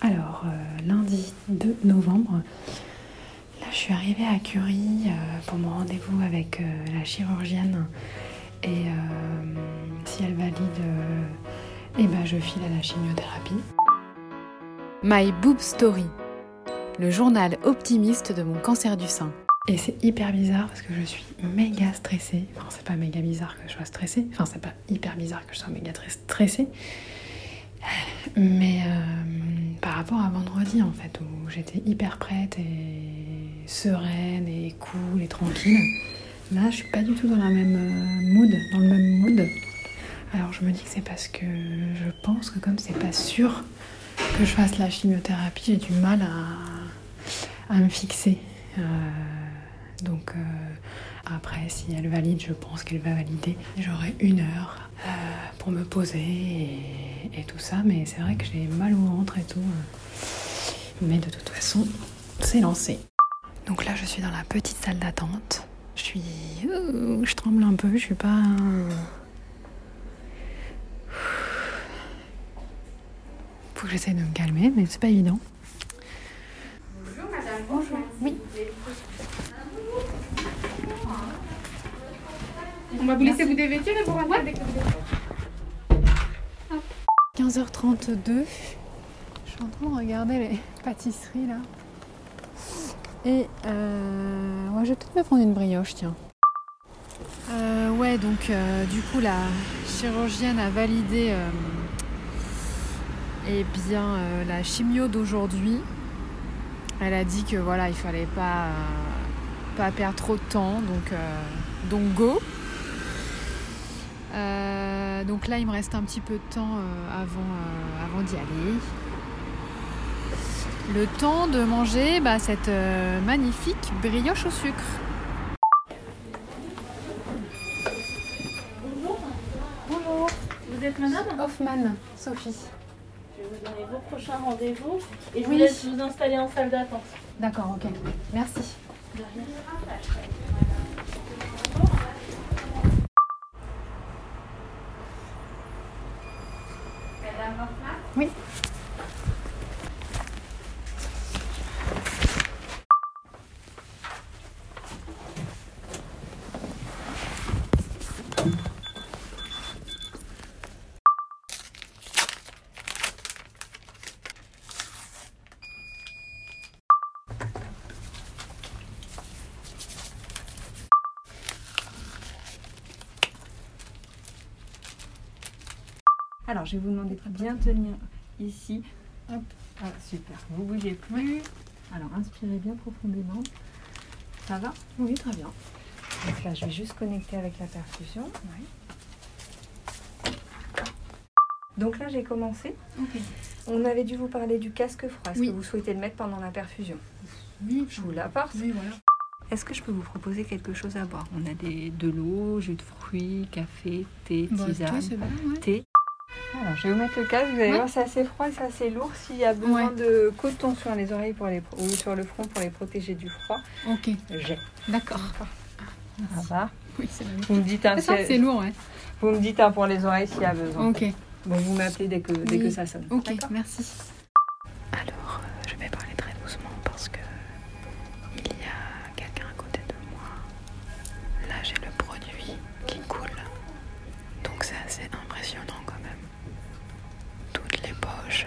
Alors, euh, lundi 2 novembre, là je suis arrivée à Curie euh, pour mon rendez-vous avec euh, la chirurgienne et si elle valide, eh ben, je file à la chimiothérapie. My Boob Story, le journal optimiste de mon cancer du sein. Et c'est hyper bizarre parce que je suis méga stressée. Enfin, c'est pas méga bizarre que je sois stressée. Enfin, c'est pas hyper bizarre que je sois méga stressée. Mais par rapport à vendredi, en fait, où j'étais hyper prête et sereine et cool et tranquille, là, je suis pas du tout dans la même euh, mood, dans le même mood. Alors, je me dis que c'est parce que je pense que comme c'est pas sûr que je fasse la chimiothérapie, j'ai du mal à, à me fixer. Euh, donc euh, après, si elle valide, je pense qu'elle va valider. J'aurai une heure pour me poser et, tout ça, mais c'est vrai que j'ai mal au ventre et tout. Mais de toute façon, c'est lancé. Donc là, je suis dans la petite salle d'attente. Je suis, euh, je tremble un peu. Je suis pas. Faut que j'essaie de me calmer, mais c'est pas évident. Bonjour madame. Bonjour. Oui. On va vous laisser vous dévêtir et vous rentrer dès que vous 15h32. Je suis en train de regarder les pâtisseries là. Et euh, je vais peut-être me prendre une brioche, tiens. Euh, ouais, donc euh, du coup la chirurgienne a validé eh bien la chimio d'aujourd'hui. Elle a dit que voilà, il fallait pas pas perdre trop de temps, donc donc go. Euh, donc là, il me reste un petit peu de temps euh, avant, euh, avant d'y aller. Le temps de manger bah, cette magnifique brioche au sucre. Bonjour. Bonjour. Vous êtes madame? Hoffman, Sophie. Je vais vous donner vos prochains rendez-vous et je vous laisse vous installer en salle d'attente. D'accord, ok. Merci. De rien. Alors, je vais vous demander de bien tenir ici. Ah, super. Vous bougez plus. Alors, inspirez bien profondément. Ça va? Oui, très bien. Donc là, je vais juste connecter avec la perfusion. Donc là, j'ai commencé. On avait dû vous parler du casque froid. Est-ce que vous souhaitez le mettre pendant la perfusion Oui, je vous l'apporte. Oui, voilà. Est-ce que je peux vous proposer quelque chose à boire? On a des, de l'eau, jus de fruits, café, thé, Bah, tisane, toi, c'est bon, ouais. thé. Alors, je vais vous mettre le casque. Vous allez Ouais. voir, c'est assez froid et c'est assez lourd. S'il y a besoin Ouais. de coton sur les oreilles pour les, ou sur le front pour les protéger du froid, Ok, j'ai. d'accord. Ça va. Oui, c'est. Vous me dites, hein, C'est ça, si- c'est lourd, ouais. vous me dites hein, pour les oreilles s'il y a besoin. Ok, Bon, vous m'appelez dès que, dès Oui. que ça sonne. ok, merci. Alors, euh, je vais parler très doucement parce que il y a quelqu'un à côté de moi. Là, j'ai le produit qui coule. Donc, c'est assez impressionnant quand même. Toutes les poches